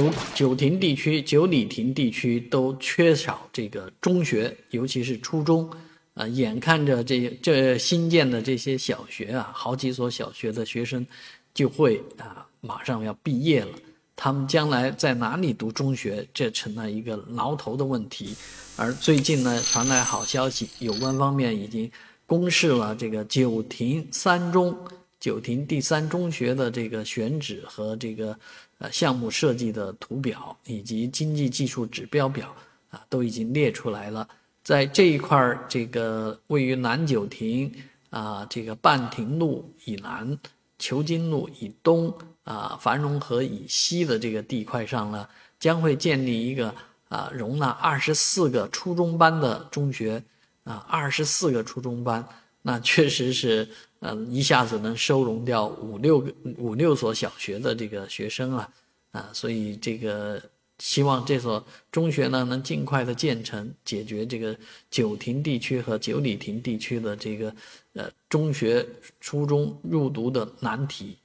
九九亭地区、九里亭地区都缺少这个中学，尤其是初中。啊，眼看着这这新建的这些小学啊，好几所小学的学生就会啊，马上要毕业了。他们将来在哪里读中学，这成了一个挠头的问题。而最近呢，传来好消息，有关方面已经公示了这个九亭三中、九亭第三中学的这个选址和这个呃项目设计的图表，以及经济技术指标表啊，都已经列出来了。在这一块儿，这个位于南九亭啊，这个半亭路以南、求金路以东啊、繁荣河以西的这个地块上呢，将会建立一个啊，容纳二十四个初中班的中学啊，二十四个初中班，那确实是嗯，一下子能收容掉五六个、五六所小学的这个学生啊啊，所以这个。希望这所中学呢能尽快的建成，解决这个九亭地区和九里亭地区的这个呃中学、初中入读的难题。